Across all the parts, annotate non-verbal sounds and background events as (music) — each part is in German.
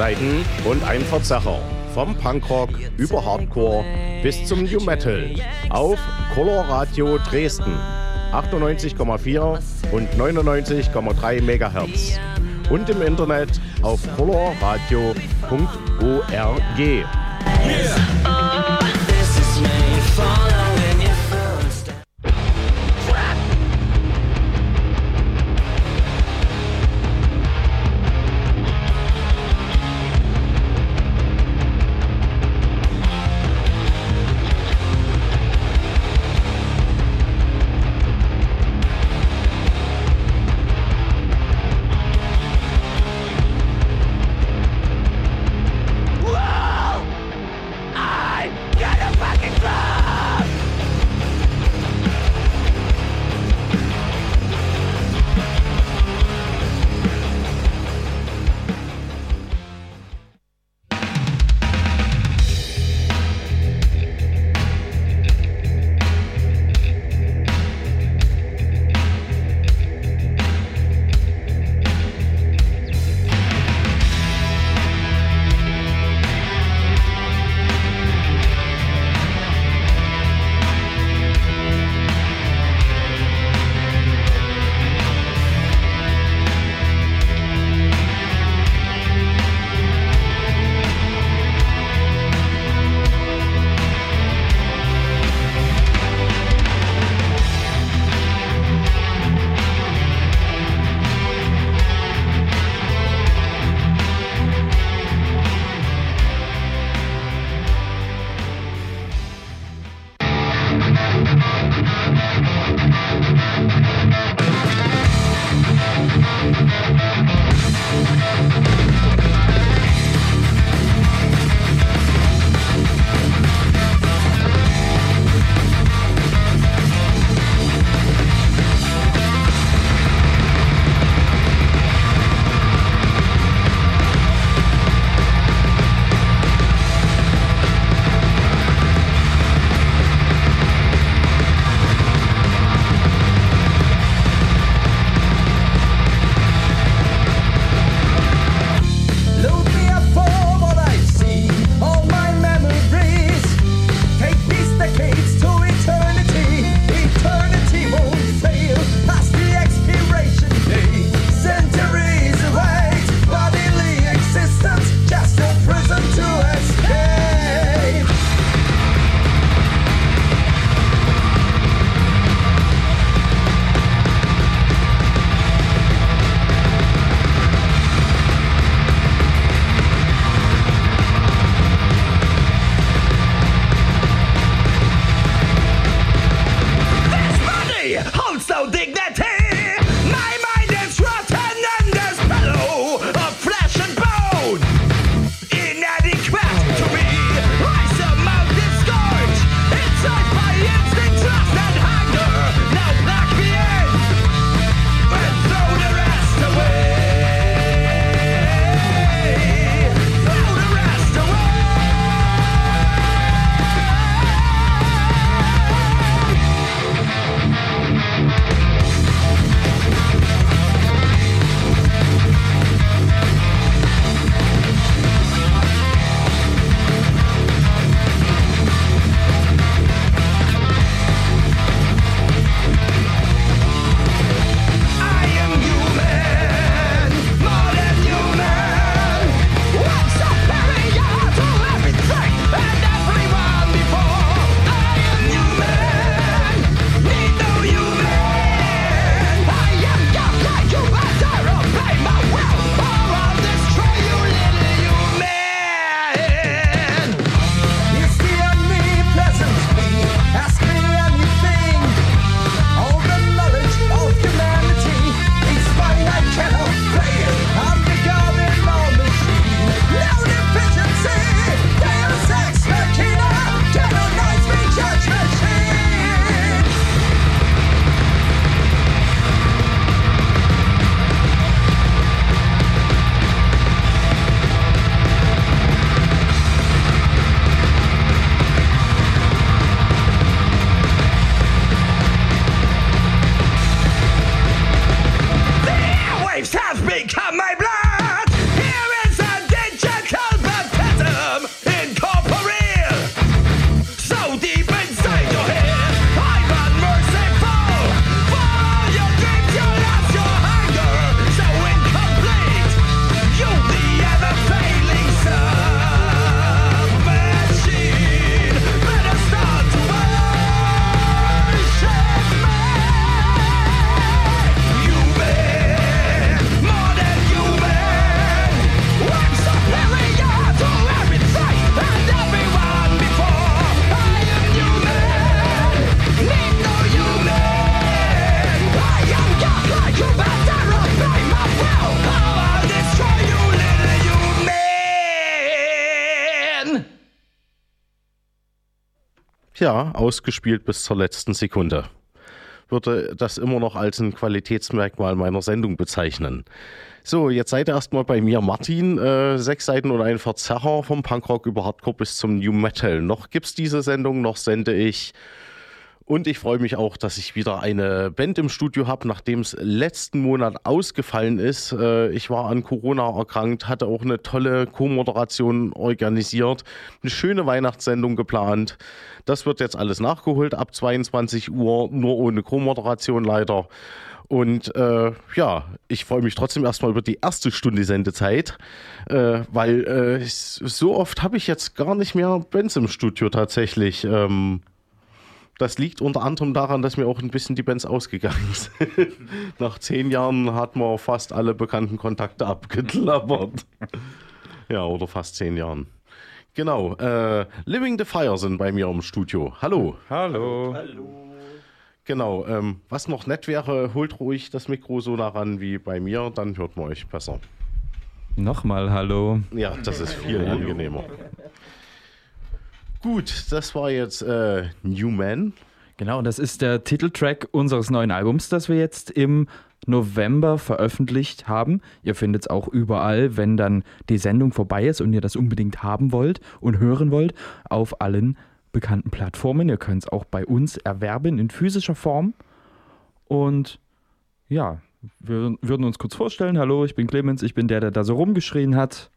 Seiten und ein Verzerrer. Vom Punkrock über Hardcore bis zum New Metal auf Color Radio Dresden 98,4 und 99,3 MHz und im Internet auf colorradio.org. Yeah. Ja, ausgespielt bis zur letzten Sekunde. Würde das immer noch als ein Qualitätsmerkmal meiner Sendung bezeichnen. So, jetzt seid ihr erstmal bei mir, Martin. Äh, sechs Seiten und ein Verzerrer vom Punkrock über Hardcore bis zum New Metal. Noch gibt's diese Sendung, noch sende ich und ich freue mich auch, dass ich wieder eine Band im Studio habe, nachdem es letzten Monat ausgefallen ist. Äh, ich war an Corona erkrankt, hatte auch eine tolle Co-Moderation organisiert, eine schöne Weihnachtssendung geplant. Das wird jetzt alles nachgeholt ab 22 Uhr, nur ohne Co-Moderation leider. Und äh, ja, ich freue mich trotzdem erstmal über die erste Stunde Sendezeit, äh, weil äh, so oft habe ich jetzt gar nicht mehr Bands im Studio tatsächlich. Ähm, das liegt unter anderem daran, dass mir auch ein bisschen die Bands ausgegangen (laughs) sind. Nach zehn Jahren hat man fast alle bekannten Kontakte abgeklappert. ja, oder fast zehn Jahren. Genau. Äh, Living the Fire sind bei mir im Studio. Hallo. Hallo. Hallo. Genau. Ähm, was noch nett wäre, holt ruhig das Mikro so nah ran wie bei mir, dann hört man euch besser. Nochmal Hallo. Ja, das ist viel angenehmer. Gut, das war jetzt äh, New Man. Genau, das ist der Titeltrack unseres neuen Albums, das wir jetzt im November veröffentlicht haben. Ihr findet es auch überall, wenn dann die Sendung vorbei ist und ihr das unbedingt haben wollt und hören wollt, auf allen bekannten Plattformen. Ihr könnt es auch bei uns erwerben in physischer Form. Und ja, wir würden uns kurz vorstellen. Hallo, ich bin Clemens, ich bin der, der da so rumgeschrien hat.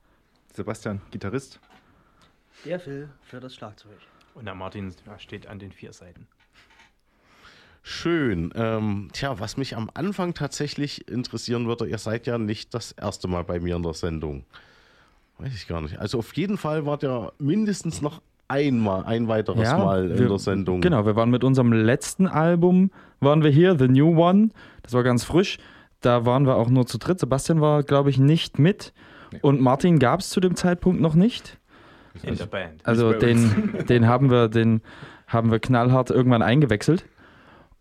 Sebastian, Gitarrist. Der Phil für das Schlagzeug. Und der Martin steht an den vier Seiten. Schön. Ähm, tja, was mich am Anfang tatsächlich interessieren würde, ihr seid ja nicht das erste Mal bei mir in der Sendung. Weiß ich gar nicht. Also auf jeden Fall wart ihr mindestens noch einmal, ein weiteres ja, Mal in wir, der Sendung. Genau, wir waren mit unserem letzten Album, waren wir hier, The New One. Das war ganz frisch. Da waren wir auch nur zu dritt. Sebastian war, glaube ich, nicht mit. Nee. Und Martin gab es zu dem Zeitpunkt noch nicht. In der Band. Also den, (laughs) den, haben wir, den haben wir knallhart irgendwann eingewechselt.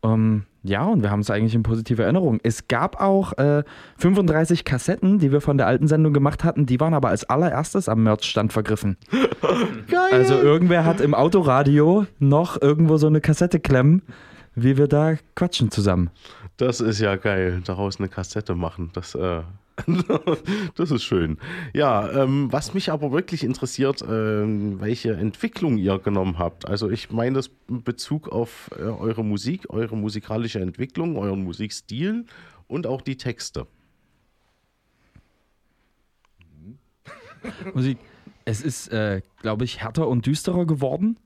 Um, ähm, ja, und wir haben es eigentlich in positiver Erinnerung. Es gab auch äh, 35 Kassetten, die wir von der alten Sendung gemacht hatten, die waren aber als allererstes am Merchstand vergriffen. (laughs) Geil. Also irgendwer hat im Autoradio noch irgendwo so eine Kassette klemmen, wie wir da quatschen zusammen. Das ist ja geil, daraus eine Kassette machen. Das äh, das ist schön. Ja, ähm, was mich aber wirklich interessiert, ähm, welche Entwicklung ihr genommen habt. Also ich meine das in Bezug auf äh, eure Musik, eure musikalische Entwicklung, euren Musikstil und auch die Texte. Musik. Es ist, äh, glaube ich, härter und düsterer geworden.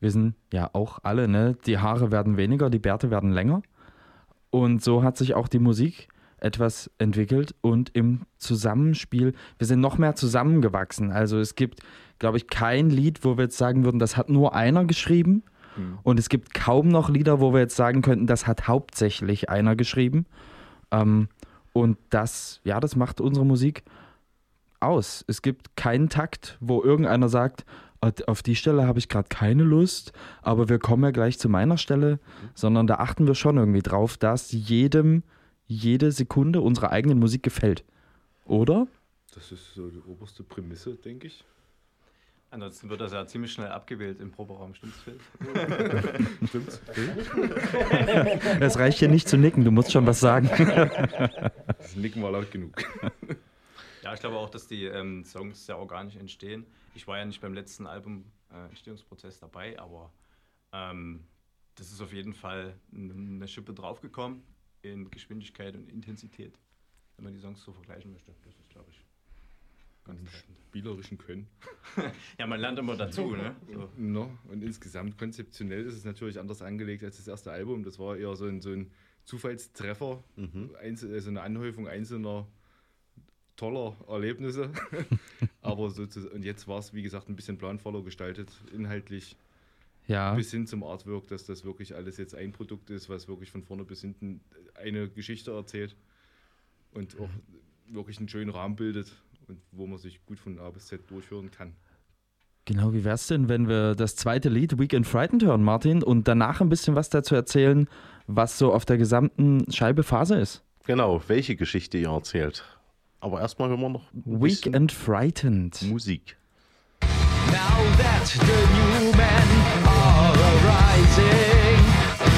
Wir sind ja auch alle, ne? Die Haare werden weniger, die Bärte werden länger. Und so hat sich auch die Musik etwas entwickelt und im Zusammenspiel, wir sind noch mehr zusammengewachsen. Also es gibt, glaube ich, kein Lied, wo wir jetzt sagen würden, das hat nur einer geschrieben. Mhm. Und es gibt kaum noch Lieder, wo wir jetzt sagen könnten, das hat hauptsächlich einer geschrieben. Ähm, und das, ja, das macht unsere Musik aus. Es gibt keinen Takt, wo irgendeiner sagt, auf die Stelle habe ich gerade keine Lust, aber wir kommen ja gleich zu meiner Stelle, mhm. sondern da achten wir schon irgendwie drauf, dass jedem jede Sekunde unserer eigenen Musik gefällt. Oder? Das ist so die oberste Prämisse, denke ich. Ansonsten wird das ja ziemlich schnell abgewählt im Proberaum, stimmt's, Phil? (laughs) (laughs) stimmt's, Phil? (laughs) Es reicht hier nicht zu nicken, du musst schon was sagen. Das Nicken war laut genug. Ja, ich glaube auch, dass die ähm, Songs sehr organisch entstehen. Ich war ja nicht beim letzten Album äh, Entstehungsprozess dabei, aber ähm, das ist auf jeden Fall eine Schippe draufgekommen in Geschwindigkeit und Intensität, wenn man die Songs so vergleichen möchte. Das ist, glaube ich, ganz treffend. Spielerischen Können. (laughs) ja, man lernt immer dazu, ne? So. No, und insgesamt konzeptionell ist es natürlich anders angelegt als das erste Album. Das war eher so ein, so ein Zufallstreffer, mhm. Also eine Anhäufung einzelner toller Erlebnisse. (laughs) Aber so zu, und jetzt war es, wie gesagt, ein bisschen planvoller gestaltet, inhaltlich ja. bis hin zum Artwork, dass das wirklich alles jetzt ein Produkt ist, was wirklich von vorne bis hinten eine Geschichte erzählt und auch wirklich einen schönen Rahmen bildet und wo man sich gut von A bis Z durchhören kann. Genau, wie wäre es denn, wenn wir das zweite Lied Weekend Frightened hören, Martin, und danach ein bisschen was dazu erzählen, was so auf der gesamten Scheibe Phase ist? Genau, welche Geschichte ihr erzählt. Aber erstmal hören wir noch Weekend Frightened Musik. Now that the new men are arising.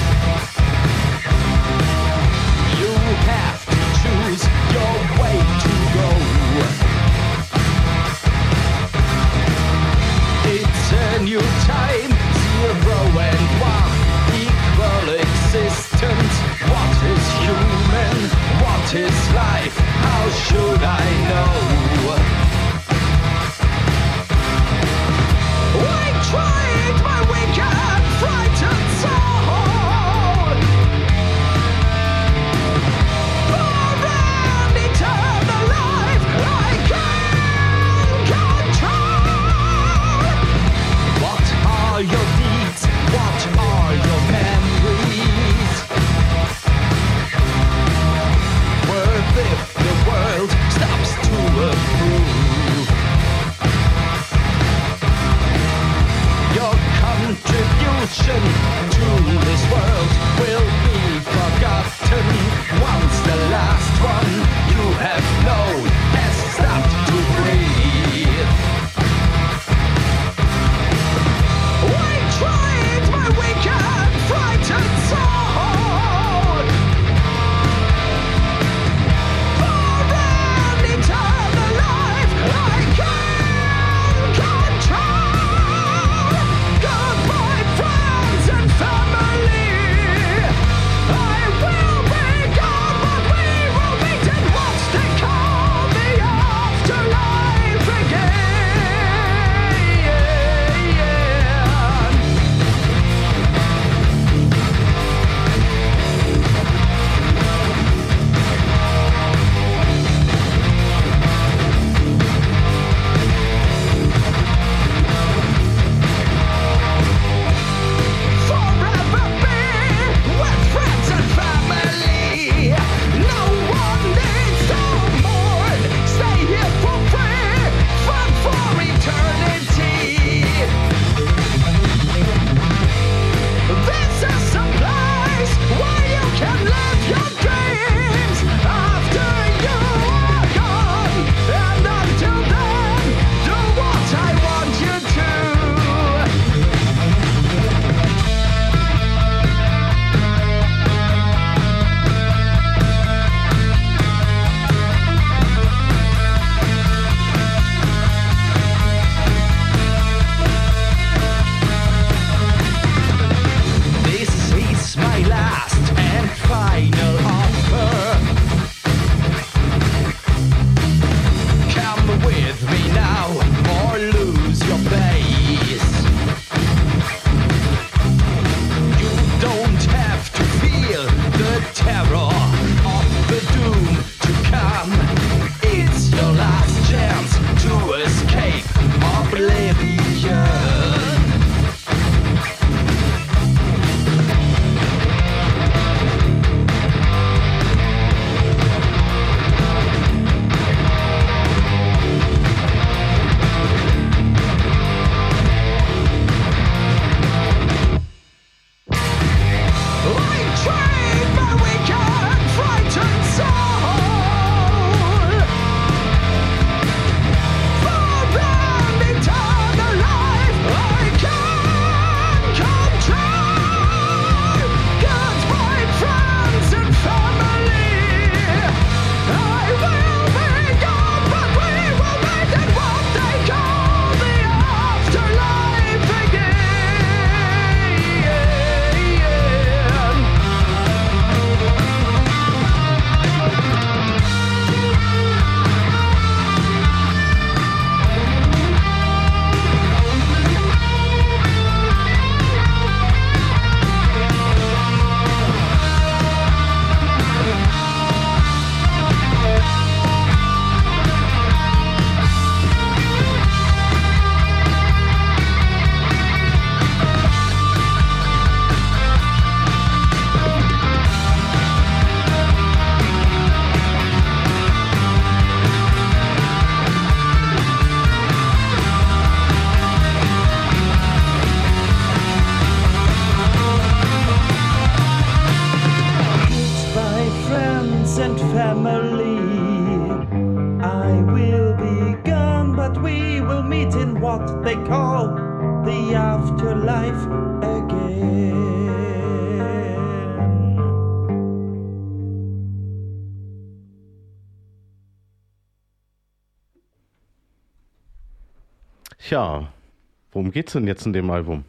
Worum geht's denn jetzt in dem Album?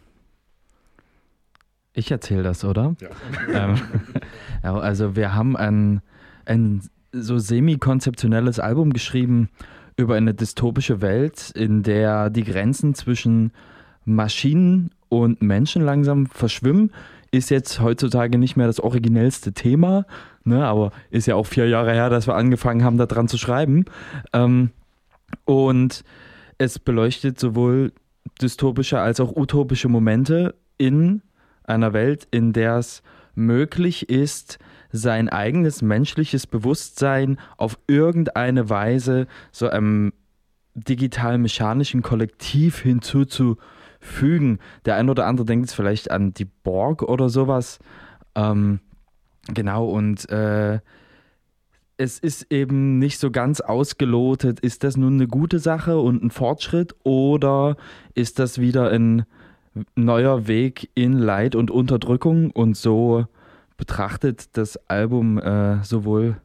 Ich erzähle das, oder? Ja. (laughs) ähm, ja, also wir haben ein, ein so semi-konzeptionelles Album geschrieben über eine dystopische Welt, in der die Grenzen zwischen Maschinen und Menschen langsam verschwimmen. Ist jetzt heutzutage nicht mehr das originellste Thema, ne, aber ist ja auch vier Jahre her, dass wir angefangen haben, daran zu schreiben. Ähm, und es beleuchtet sowohl dystopische als auch utopische Momente in einer Welt, in der es möglich ist, sein eigenes menschliches Bewusstsein auf irgendeine Weise so einem digital-mechanischen Kollektiv hinzuzufügen. Der ein oder andere denkt jetzt vielleicht an die Borg oder sowas. Ähm, genau, und äh, es ist eben nicht so ganz ausgelotet, ist das nun eine gute Sache und ein Fortschritt oder ist das wieder ein neuer Weg in Leid und Unterdrückung und so betrachtet das Album äh, sowohl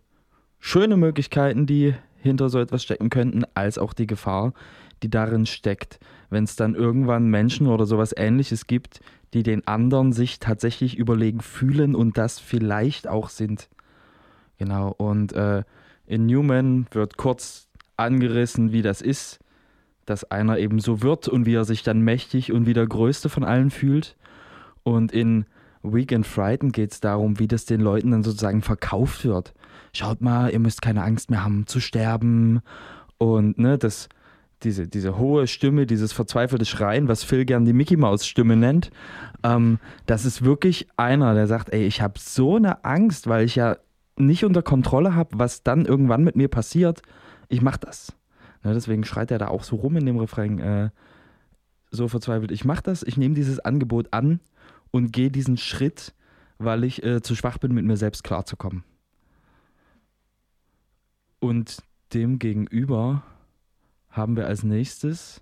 schöne Möglichkeiten, die hinter so etwas stecken könnten, als auch die Gefahr, die darin steckt, wenn es dann irgendwann Menschen oder sowas ähnliches gibt, die den anderen sich tatsächlich überlegen fühlen und das vielleicht auch sind. Genau, und äh, in Newman wird kurz angerissen, wie das ist, dass einer eben so wird und wie er sich dann mächtig und wie der Größte von allen fühlt. Und in Weak and Frightened geht es darum, wie das den Leuten dann sozusagen verkauft wird. Schaut mal, ihr müsst keine Angst mehr haben zu sterben. Und ne, das, diese, diese hohe Stimme, dieses verzweifelte Schreien, was Phil gern die Mickey Maus Stimme nennt, ähm, das ist wirklich einer, der sagt, ey, ich habe so eine Angst, weil ich ja nicht unter Kontrolle habe, was dann irgendwann mit mir passiert. Ich mach das. Ne, deswegen schreit er da auch so rum in dem Refrain, äh, so verzweifelt. Ich mach das, ich nehme dieses Angebot an und gehe diesen Schritt, weil ich äh, zu schwach bin, mit mir selbst klarzukommen. Und dem gegenüber haben wir als nächstes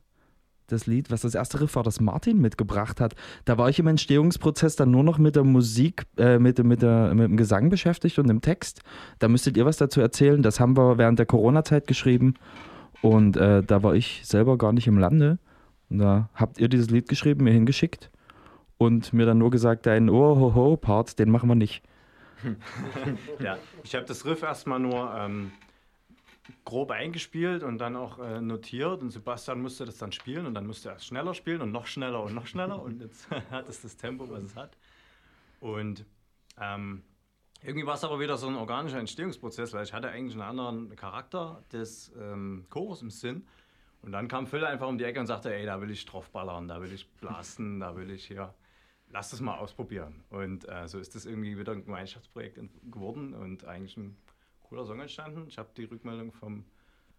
das Lied, was das erste Riff war, das Martin mitgebracht hat. Da war ich im Entstehungsprozess dann nur noch mit der Musik, äh, mit, mit, der, mit dem Gesang beschäftigt und dem Text. Da müsstet ihr was dazu erzählen. Das haben wir während der Corona-Zeit geschrieben und äh, da war ich selber gar nicht im Lande. Und da habt ihr dieses Lied geschrieben, mir hingeschickt und mir dann nur gesagt, dein Oh-Ho-Ho-Part, den machen wir nicht. (laughs) ja, ich habe das Riff erstmal nur ähm, grob eingespielt und dann auch äh, notiert und Sebastian musste das dann spielen und dann musste er schneller spielen und noch schneller und noch schneller und jetzt (laughs) hat es das Tempo, was es hat. Und ähm, irgendwie war es aber wieder so ein organischer Entstehungsprozess, weil ich hatte eigentlich einen anderen Charakter des ähm, Chores im Sinn. Und dann kam Phil einfach um die Ecke und sagte, ey, da will ich draufballern, da will ich blasten, da will ich hier, lass das mal ausprobieren. Und äh, so ist das irgendwie wieder ein Gemeinschaftsprojekt geworden und eigentlich ein cooler Song entstanden. Ich habe die Rückmeldung vom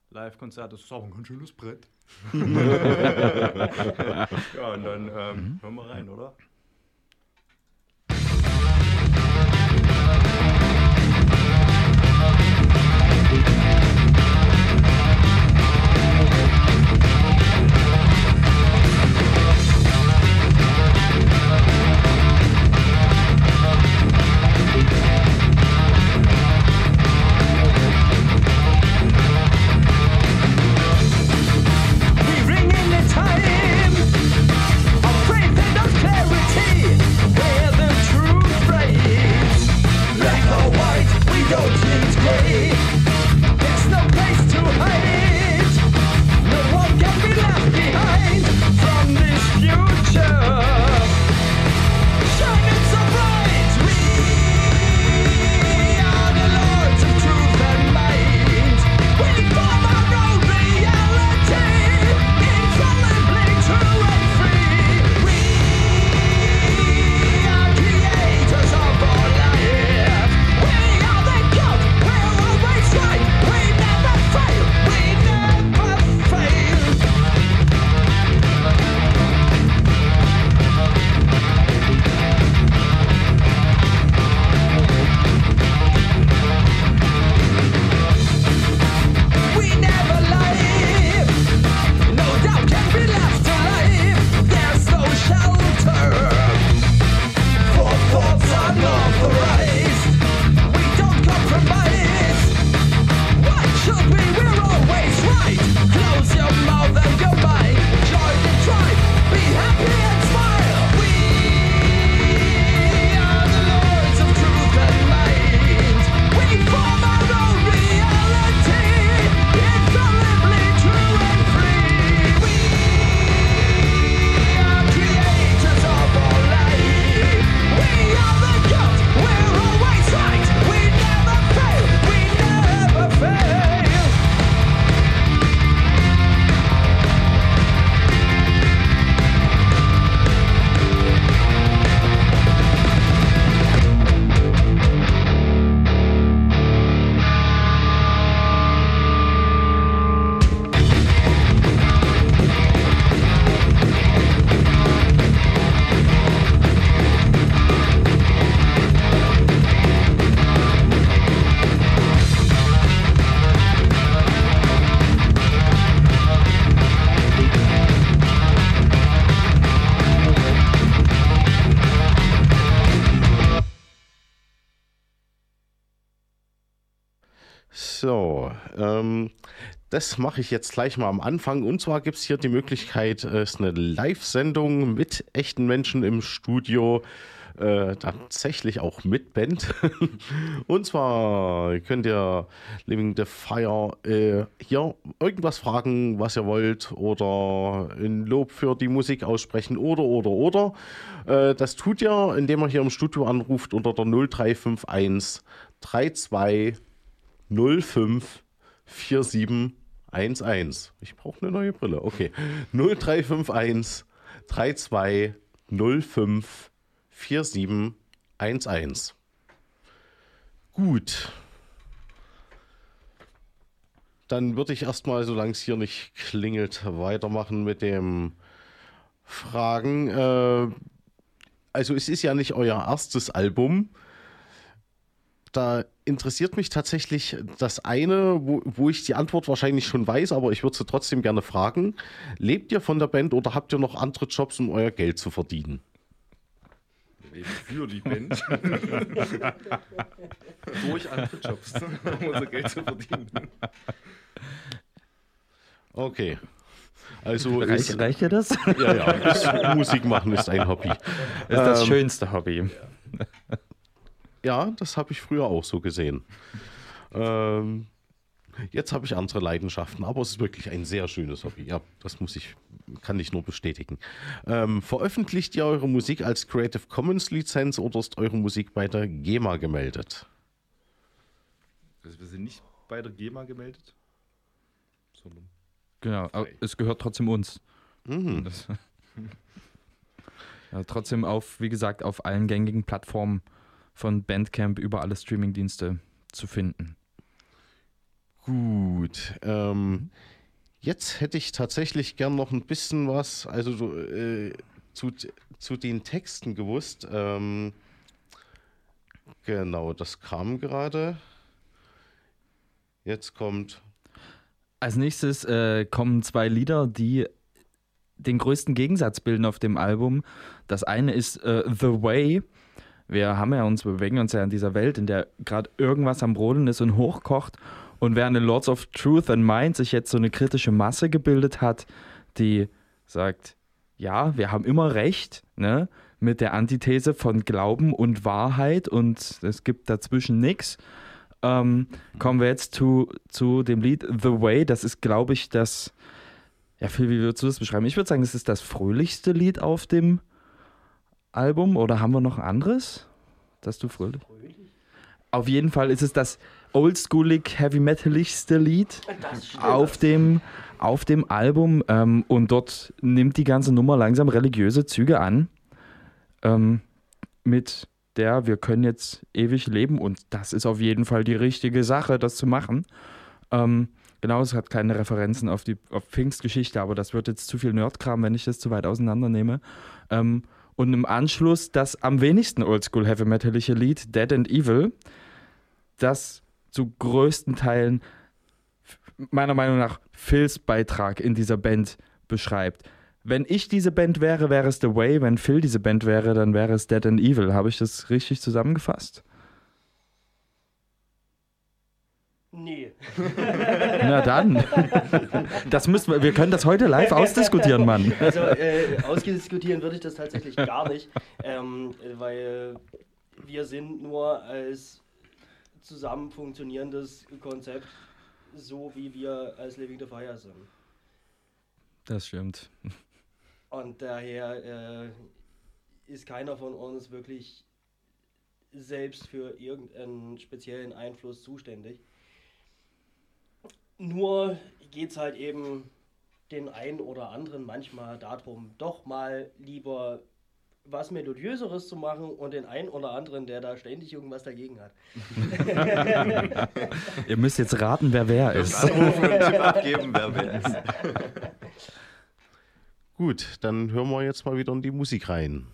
Live-Konzert, das ist auch ein ganz schönes Brett. (laughs) ja, und dann ähm, hören wir rein, oder? Genau. Ähm, das mache ich jetzt gleich mal am Anfang. Und zwar gibt es hier die Möglichkeit, äh, es ist eine Live-Sendung mit echten Menschen im Studio. Äh, tatsächlich auch mit Band. (laughs) Und zwar könnt ihr Living the Fire äh, hier irgendwas fragen, was ihr wollt, oder ein Lob für die Musik aussprechen, oder, oder, oder. Äh, das tut ihr, indem ihr hier im Studio anruft unter der 0351 32 05 4711. Ich brauche eine neue Brille. Okay. 0351 32 05 4711. Gut. Dann würde ich erstmal, solange es hier nicht klingelt, weitermachen mit dem Fragen. Äh, also es ist ja nicht euer erstes Album da interessiert mich tatsächlich das eine, wo, wo ich die Antwort wahrscheinlich schon weiß, aber ich würde sie trotzdem gerne fragen. Lebt ihr von der Band oder habt ihr noch andere Jobs, um euer Geld zu verdienen? Für die Band. (laughs) Durch andere Jobs, (laughs) um unser Geld zu verdienen. Okay. Also Reich, ist, reicht dir das? Das ja, ja, ist, Musik machen ist ein Hobby. ist das Ähm, schönste Hobby. Ja, das habe ich früher auch so gesehen. Ähm, jetzt habe ich andere Leidenschaften, aber es ist wirklich ein sehr schönes Hobby. Ja, das muss ich, kann ich nur bestätigen. Ähm, veröffentlicht ihr eure Musik als Creative Commons Lizenz oder ist eure Musik bei der GEMA gemeldet? Also wir sind nicht bei der GEMA gemeldet, sondern Genau, aber Frei. es gehört trotzdem uns. Mhm. Das, (laughs) ja, trotzdem auf, wie gesagt, auf allen gängigen Plattformen von Bandcamp über alle Streamingdienste zu finden. Gut. Ähm, jetzt hätte ich tatsächlich gern noch ein bisschen was, also so, äh, zu, zu den Texten gewusst. Ähm, genau, das kam gerade. Jetzt kommt. Als nächstes äh, kommen zwei Lieder, die den größten Gegensatz bilden auf dem Album. Das eine ist äh, The Way. Wir haben ja uns, wir bewegen uns ja in dieser Welt, in der gerade irgendwas am Brodeln ist und hochkocht. Und während in Lords of Truth and Mind sich jetzt so eine kritische Masse gebildet hat, die sagt, ja, wir haben immer recht, ne? Mit der Antithese von Glauben und Wahrheit und es gibt dazwischen nichts. Ähm, kommen wir jetzt zu, zu dem Lied The Way. Das ist, glaube ich, das. Ja, Phil, wie würdest du das beschreiben? Ich würde sagen, das ist das fröhlichste Lied auf dem Album. Oder haben wir noch ein anderes? Das du fröhlich? Auf jeden Fall ist es das oldschoolig, heavy metaligste Lied auf dem, auf dem Album. Ähm, und dort nimmt die ganze Nummer langsam religiöse Züge an. Ähm, mit der wir können jetzt ewig leben und das ist auf jeden Fall die richtige Sache, das zu machen. Ähm, genau, es hat keine Referenzen auf die auf Pfingstgeschichte, aber das wird jetzt zu viel Nerdkram, wenn ich das zu weit auseinandernehme. Ähm, und im Anschluss das am wenigsten Oldschool Heavy Metalige Lied Dead and Evil, das zu größten Teilen meiner Meinung nach Phils Beitrag in dieser Band beschreibt. Wenn ich diese Band wäre, wäre es The Way. Wenn Phil diese Band wäre, dann wäre es Dead and Evil. Habe ich das richtig zusammengefasst? Nee. Na dann. Das müssen wir, wir können das heute live (laughs) ausdiskutieren, Mann. Also äh, ausdiskutieren würde ich das tatsächlich gar nicht, ähm, äh, weil wir sind nur als zusammen funktionierendes Konzept so, wie wir als Living the Fire sind. Das stimmt. Und daher äh, ist keiner von uns wirklich selbst für irgendeinen speziellen Einfluss zuständig. Nur geht es halt eben den einen oder anderen manchmal darum, doch mal lieber was Melodiöseres zu machen und den einen oder anderen, der da ständig irgendwas dagegen hat. (laughs) Ihr müsst jetzt raten, wer wer ist. Anrufen und Tipp abgeben, wer wer ist. (laughs) Gut, dann hören wir jetzt mal wieder in die Musik rein.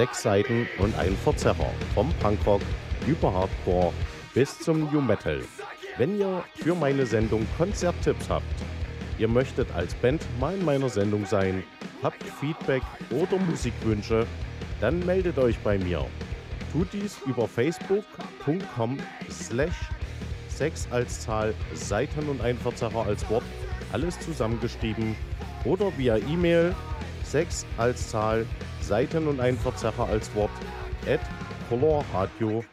Sechs Seiten und ein Verzerrer. Vom Punkrock über Hardcore bis zum New Metal. Wenn ihr für meine Sendung Konzerttipps habt, ihr möchtet als Band mal in meiner Sendung sein, habt Feedback oder Musikwünsche, dann meldet euch bei mir. Tut dies über facebook.com slash 6 als Zahl, Seiten und ein Verzerrer als Wort, alles zusammengeschrieben oder via E-Mail 6 als Zahl, Seiten und ein Verzerrer als Wort at colorradio.org.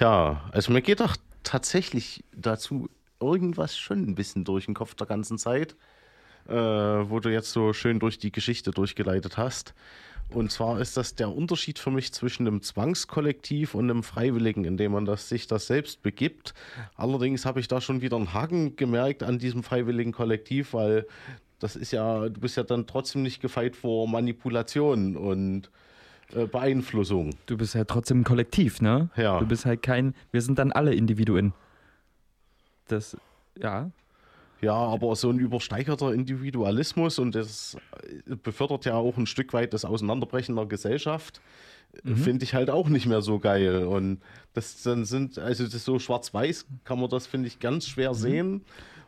Tja, also mir geht doch tatsächlich dazu irgendwas schon ein bisschen durch den Kopf der ganzen Zeit, äh, wo du jetzt so schön durch die Geschichte durchgeleitet hast. Und zwar ist das der Unterschied für mich zwischen einem Zwangskollektiv und einem Freiwilligen, indem man das, sich das selbst begibt. Allerdings habe ich da schon wieder einen Haken gemerkt an diesem freiwilligen Kollektiv, weil das ist ja, du bist ja dann trotzdem nicht gefeit vor Manipulation und äh, Beeinflussung. Du bist halt trotzdem ein Kollektiv, ne? Ja. Du bist halt kein, wir sind dann alle Individuen. Das, ja. Ja, aber so ein übersteigerter Individualismus und das befördert ja auch ein Stück weit das Auseinanderbrechen der Gesellschaft, äh, finde ich halt auch nicht mehr so geil. Und das dann sind, also das so schwarz-weiß kann man das, finde ich, ganz schwer sehen.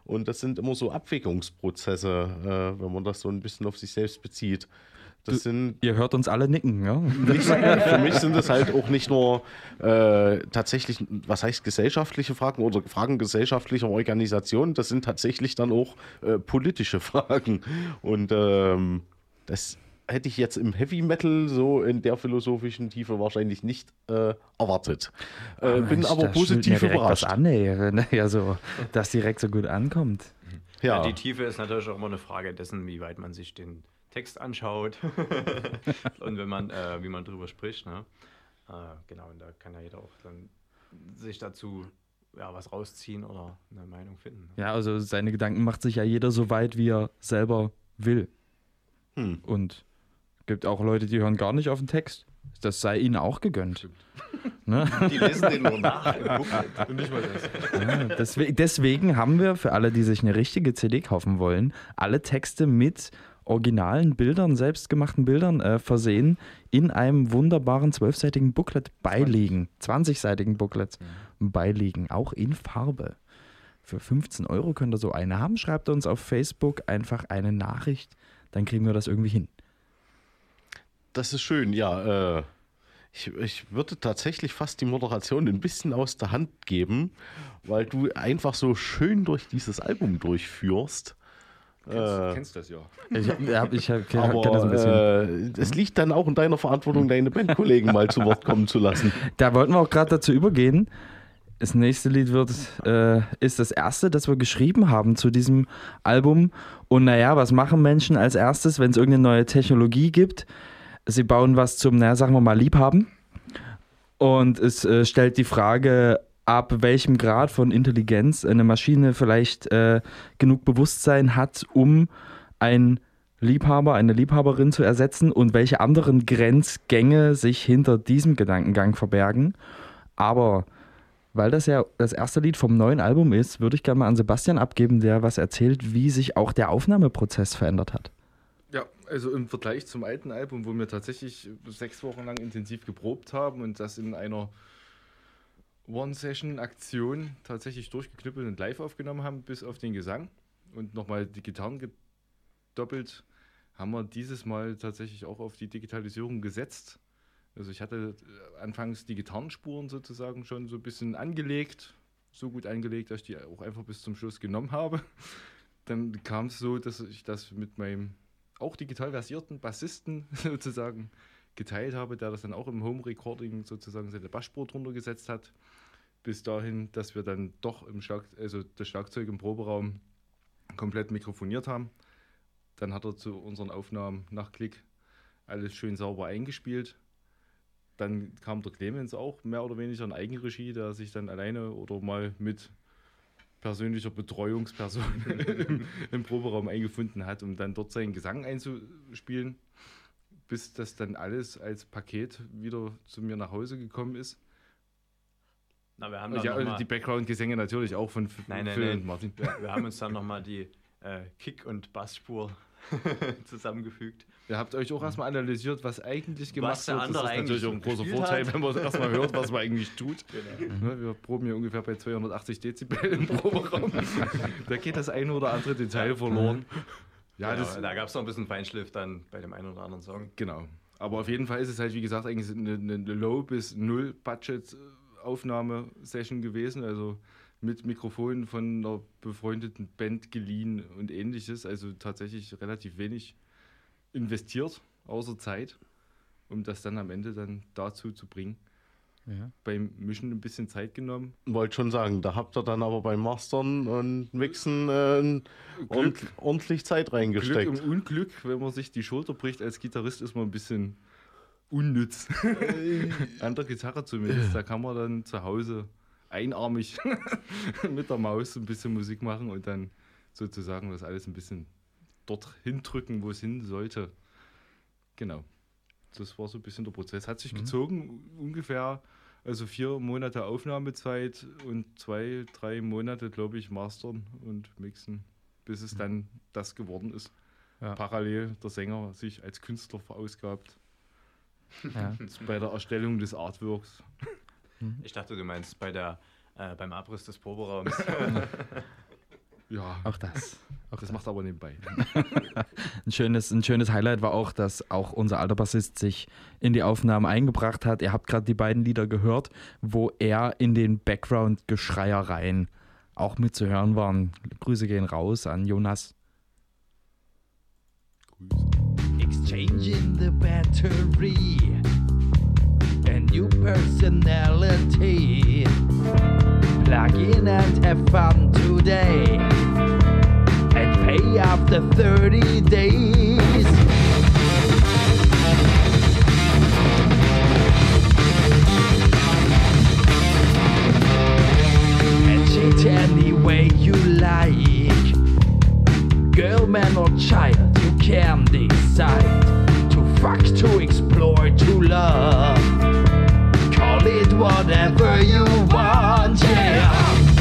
Und das sind immer so Abwägungsprozesse, äh, wenn man das so ein bisschen auf sich selbst bezieht. Das sind Ihr hört uns alle nicken, ja? nicht, für mich sind es halt auch nicht nur äh, tatsächlich, was heißt gesellschaftliche Fragen oder Fragen gesellschaftlicher Organisation, das sind tatsächlich dann auch äh, politische (laughs) Fragen. Und ähm, das hätte ich jetzt im Heavy Metal so in der philosophischen Tiefe wahrscheinlich nicht äh, erwartet. Äh, bin Mensch, aber da schwillt positiv überrascht. Was an, ey, ne? ja, so, dass direkt so gut ankommt. Ja. Ja, die Tiefe ist natürlich auch immer eine Frage dessen, wie weit man sich den Text anschaut (laughs) und wenn man, äh, wie man drüber spricht. Ne? Äh, genau, und da kann ja jeder auch dann sich dazu ja, was rausziehen oder eine Meinung finden. Ja, also seine Gedanken macht sich ja jeder so weit, wie er selber will. Hm. Und gibt auch Leute, die hören gar nicht auf den Text. Das sei ihnen auch gegönnt. (laughs) Ne? Die lesen den nur nach. (laughs) Und nicht mal das. Ja, deswegen, deswegen haben wir für alle, die sich eine richtige CD kaufen wollen, alle Texte mit originalen Bildern, selbstgemachten Bildern äh, versehen, in einem wunderbaren zwölfseitigen Booklet beiliegen. 20-seitigen Booklet beiliegen, auch in Farbe. Für 15 Euro könnt ihr so eine haben. Schreibt uns auf Facebook einfach eine Nachricht, dann kriegen wir das irgendwie hin. das ist schön, ja. Äh, ich, ich würde tatsächlich fast die Moderation ein bisschen aus der Hand geben, weil du einfach so schön durch dieses Album durchführst. Kennst, kennst das ja. Ich, hab, ich hab, kenn Aber das ein bisschen. äh, es liegt dann auch in deiner Verantwortung, deine Bandkollegen mal zu Wort kommen zu lassen. (laughs) Da wollten wir auch gerade dazu übergehen. Das nächste Lied wird, äh, ist das erste, das wir geschrieben haben zu diesem Album. Und naja, was machen Menschen als erstes, wenn es irgendeine neue Technologie gibt? Sie bauen was zum, naja, sagen wir mal, Liebhaben. Und es äh, stellt die Frage, ab welchem Grad von Intelligenz eine Maschine vielleicht äh, genug Bewusstsein hat, um ein Liebhaber, eine Liebhaberin zu ersetzen und welche anderen Grenzgänge sich hinter diesem Gedankengang verbergen. Aber weil das ja das erste Lied vom neuen Album ist, würde ich gerne mal an Sebastian abgeben, der was erzählt, wie sich auch der Aufnahmeprozess verändert hat. Ja, also im Vergleich zum alten Album, wo wir tatsächlich sechs Wochen lang intensiv geprobt haben und das in einer One-Session-Aktion tatsächlich durchgeknüppelt und live aufgenommen haben, bis auf den Gesang und nochmal die Gitarren gedoppelt, haben wir dieses Mal tatsächlich auch auf die Digitalisierung gesetzt. Also ich hatte äh, anfangs die Gitarrenspuren sozusagen schon so ein bisschen angelegt, so gut angelegt, dass ich die auch einfach bis zum Schluss genommen habe. (laughs) Dann kam es so, dass ich das mit meinem auch digital versierten Bassisten (laughs) sozusagen geteilt habe, der das dann auch im Home Recording sozusagen seine Bassspur drunter gesetzt hat. Bis dahin, dass wir dann doch im Schlag, also das Schlagzeug im Proberaum komplett mikrofoniert haben. Dann hat er zu unseren Aufnahmen nach Klick alles schön sauber eingespielt. Dann kam der Clemens auch mehr oder weniger in Eigenregie, der sich dann alleine oder mal mit persönlicher Betreuungsperson (laughs) im, im Proberaum eingefunden hat, um dann dort seinen Gesang einzuspielen, bis das dann alles als Paket wieder zu mir nach Hause gekommen ist. Na, wir haben Ja, noch mal, die Background-Gesänge natürlich auch von Nein, nein, Phil nein. und Martin. wir, wir haben uns dann nochmal die äh, Kick- und Bassspur (laughs) zusammengefügt. Ihr habt euch auch erstmal analysiert, was eigentlich gemacht Was wird. das ist natürlich auch ein großer Vorteil, hat. wenn man erstmal hört, was man (laughs) eigentlich tut. Genau. Ne, Wir proben hier ungefähr bei 280 Dezibel im Proberaum. (laughs) da geht das eine oder andere Detail verloren. Ja, Genau, da gab es noch ein bisschen Feinschliff dann bei dem einen oder anderen Song. Genau. Aber auf jeden Fall ist es halt, wie gesagt, eigentlich eine, eine Low- bis Null-Budget-Aufnahmesession gewesen. Also mit Mikrofonen von einer befreundeten Band geliehen und ähnliches. Also tatsächlich relativ wenig investiert, außer Zeit, um das dann am Ende dann dazu zu bringen. Ja. Beim Mischen ein bisschen Zeit genommen. Wollte schon sagen, da habt ihr dann aber beim Mastern und Mixen äh, ordentlich, ordentlich Zeit Glück reingesteckt. im Unglück, wenn man sich die Schulter bricht als Gitarrist, ist man ein bisschen unnütz. An der Gitarre zumindest. Da kann man dann zu Hause einarmig (laughs) mit der Maus ein bisschen Musik machen und dann sozusagen das alles ein bisschen dorthin drücken, wo es hin sollte. Genau. Das war so ein bisschen der Prozess. Hat sich gezogen, ungefähr, also vier Monate Aufnahmezeit und zwei, drei Monate, glaube ich, mastern und mixen. bis es dann das geworden ist. Ja. Parallel der Sänger sich als Künstler verausgabt Ja. (laughs) bei der Erstellung des Artworks. (laughs) Ich dachte, du meinst bei der, äh, beim Abriss des Proberaums. (laughs) Ja, Auch das. Auch das macht aber nebenbei. Ein schönes, ein schönes Highlight war auch, dass auch unser alter Bassist sich in die Aufnahmen eingebracht hat. Ihr habt gerade die beiden Lieder gehört, wo er in den Background-Geschreiereien auch mitzuhören waren. Grüße gehen raus an Jonas. Exchanging the battery. A new personality. Plug in and have fun today. And pay after 30 days. And any way you like. Girl, man, or child, can decide to fuck, to explore, to love. Call it whatever you want, yeah.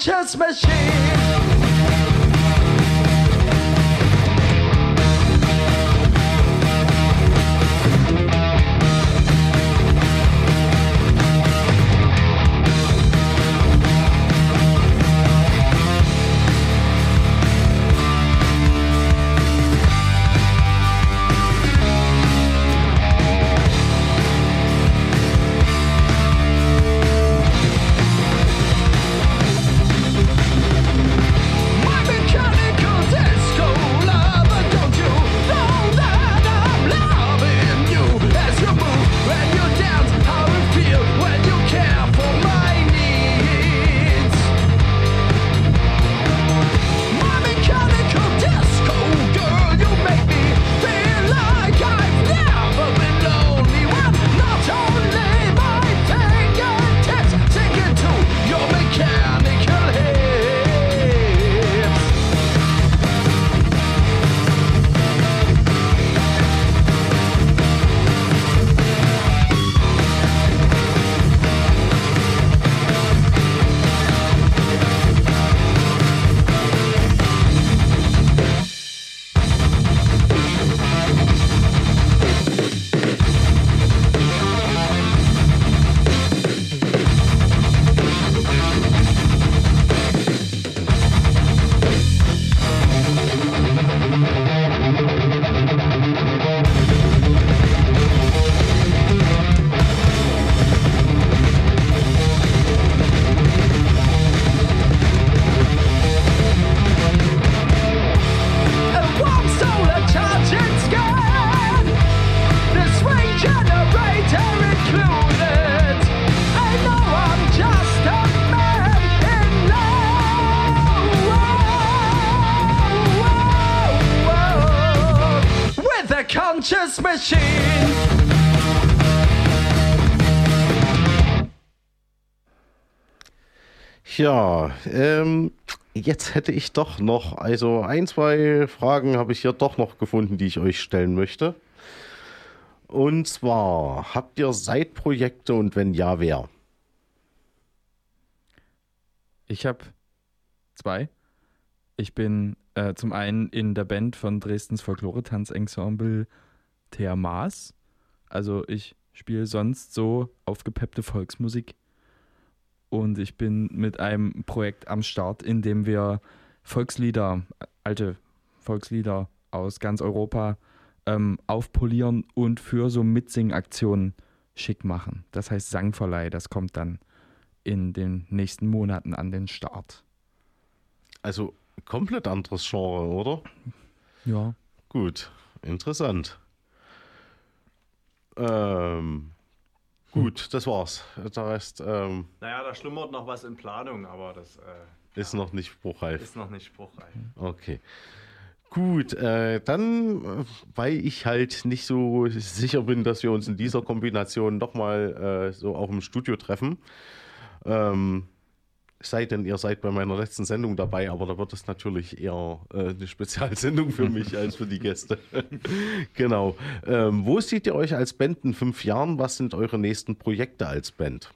chess machine. Ähm, jetzt hätte ich doch noch, also ein, zwei Fragen habe ich hier doch noch gefunden, die ich euch stellen möchte. Und zwar, habt ihr Seitprojekte und wenn ja, wer? Ich habe zwei. Ich bin äh, zum einen in der Band von Dresdens Folklore-Tanzensemble Thea Maas. Also ich spiele sonst so aufgepeppte Volksmusik. Und ich bin mit einem Projekt am Start, in dem wir Volkslieder, alte Volkslieder aus ganz Europa ähm, aufpolieren und für so Mitsingaktionen schick machen. Das heißt Sangverleih, das kommt dann in den nächsten Monaten an den Start. Also komplett anderes Genre, oder? Ja. Gut, interessant. Ähm, Gut, das war's. Der Rest ähm, Naja, da schlummert noch was in Planung, aber das äh, ist noch nicht spruchreif. ist noch nicht spruchreif. Okay. Gut, äh, dann, äh, weil ich halt nicht so sicher bin, dass wir uns in dieser Kombination nochmal äh, so auch im Studio treffen. Ähm, sei denn, ihr seid bei meiner letzten Sendung dabei, aber da wird es natürlich eher äh, eine Spezialsendung für (laughs) mich als für die Gäste. (laughs) genau. Ähm, wo seht ihr euch als Band in fünf Jahren? Was sind eure nächsten Projekte als Band?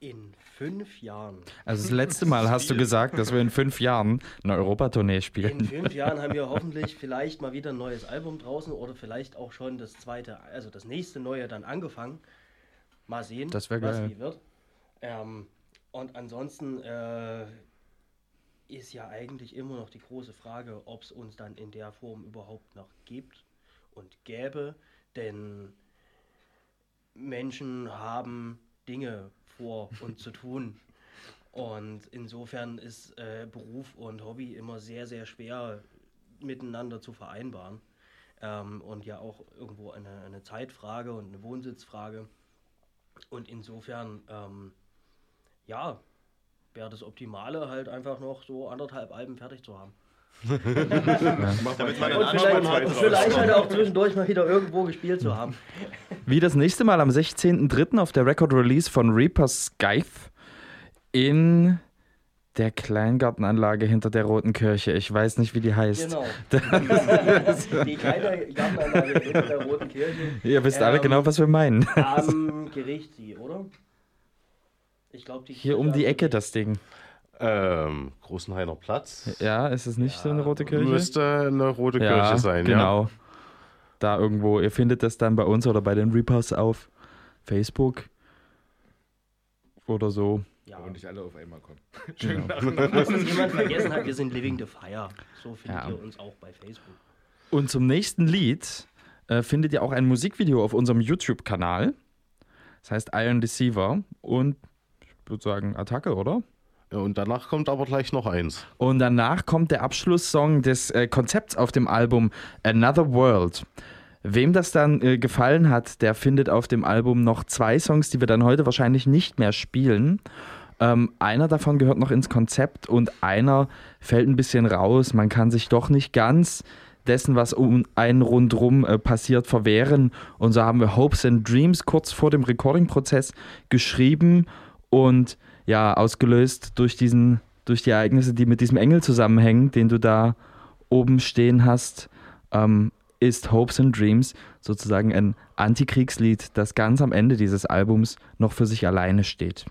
In fünf Jahren. Also das letzte Mal (laughs) hast du gesagt, dass wir in fünf Jahren eine Europatournee In spielen. fünf Jahren haben wir hoffentlich vielleicht mal wieder ein neues Album draußen oder vielleicht auch schon das zweite, also das nächste neue dann angefangen. Mal sehen, Das was geil. wie wird. Ähm, und ansonsten äh, ist ja eigentlich immer noch die große Frage, ob es uns dann in der Form überhaupt noch gibt und gäbe. Denn Menschen haben Dinge vor (laughs) und zu tun. Und insofern ist äh, Beruf und Hobby immer sehr, sehr schwer miteinander zu vereinbaren. Ähm, und ja auch irgendwo eine, eine Zeitfrage und eine Wohnsitzfrage. Und insofern, ähm, ja, wäre das Optimale halt einfach noch so anderthalb Alben fertig zu haben. (laughs) Damit man Und vielleicht, vielleicht halt auch zwischendurch mal wieder irgendwo gespielt zu haben. (laughs) Wie das nächste Mal am 16.03. auf der Record Release von Reaper Scythe in der Kleingartenanlage hinter der Roten Kirche. Ich weiß nicht, wie die heißt. Genau. (laughs) die kleine Gartenanlage hinter der Roten Kirche. Ihr wisst alle Ähm, genau, was wir meinen. Am Gericht sie, oder? Ich glaube, die Hier um die Ecke das Ding. Ähm, Großenhainer Platz. Ja, ist es nicht so eine Rote Kirche? Müsste eine rote ja, Kirche sein, ja. genau. Da irgendwo. Ihr findet das dann bei uns oder bei den Reapers auf Facebook oder so. Ja. Aber nicht alle auf einmal kommen. (laughs) Genau. Was (laughs) uns jemand vergessen hat, wir sind Living the Fire. So findet Ja. ihr uns auch bei Facebook. Und zum nächsten Lied äh, findet ihr auch ein Musikvideo auf unserem YouTube-Kanal. Das heißt Iron Deceiver und ich würde sagen Attacke, oder? Ja, Und danach kommt aber gleich noch eins. Und danach kommt der Abschlusssong des äh, Konzepts auf dem Album Another World. Wem das dann äh, gefallen hat, der findet auf dem Album noch zwei Songs, die wir dann heute wahrscheinlich nicht mehr spielen. Ähm, einer davon gehört noch ins Konzept und einer fällt ein bisschen raus. Man kann sich doch nicht ganz dessen, was um einen rundrum äh, passiert, verwehren. Und so haben wir Hopes and Dreams kurz vor dem Recording-Prozess geschrieben und ja, ausgelöst durch diesen, durch die Ereignisse, die mit diesem Engel zusammenhängen, den du da oben stehen hast, ähm, ist Hopes and Dreams sozusagen ein Antikriegslied, das ganz am Ende dieses Albums noch für sich alleine steht.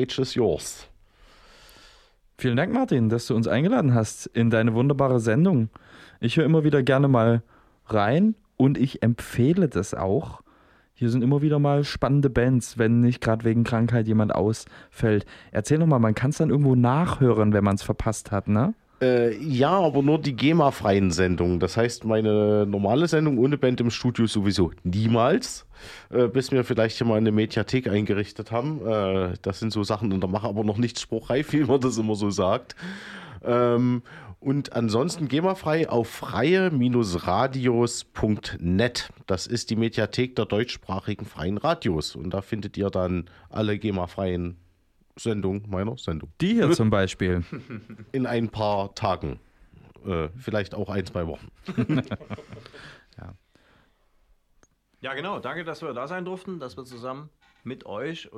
Stage is yours. Vielen Dank, Martin, dass du uns eingeladen hast in deine wunderbare Sendung. Ich höre immer wieder gerne mal rein und ich empfehle das auch. Hier sind immer wieder mal spannende Bands, wenn nicht gerade wegen Krankheit jemand ausfällt. Erzähl noch mal, man kann es dann irgendwo nachhören, wenn man es verpasst hat, ne? Äh, ja, aber nur die GEMA-freien Sendungen. Das heißt, meine normale Sendung ohne Band im Studio sowieso niemals, äh, bis wir vielleicht hier mal eine Mediathek eingerichtet haben. Äh, das sind so Sachen, und da mache aber noch nichts spruchreif, (laughs) wie man das immer so sagt. Ähm, und ansonsten GEMA-frei auf freie-radios.net. Das ist die Mediathek der deutschsprachigen freien Radios. Und da findet ihr dann alle GEMA-freien Sendungen meiner Sendung Die hier zum Beispiel. (laughs) in ein paar Tagen. Äh, vielleicht auch ein, zwei Wochen. (laughs) Ja, genau. Danke, dass wir da sein durften, dass wir zusammen mit euch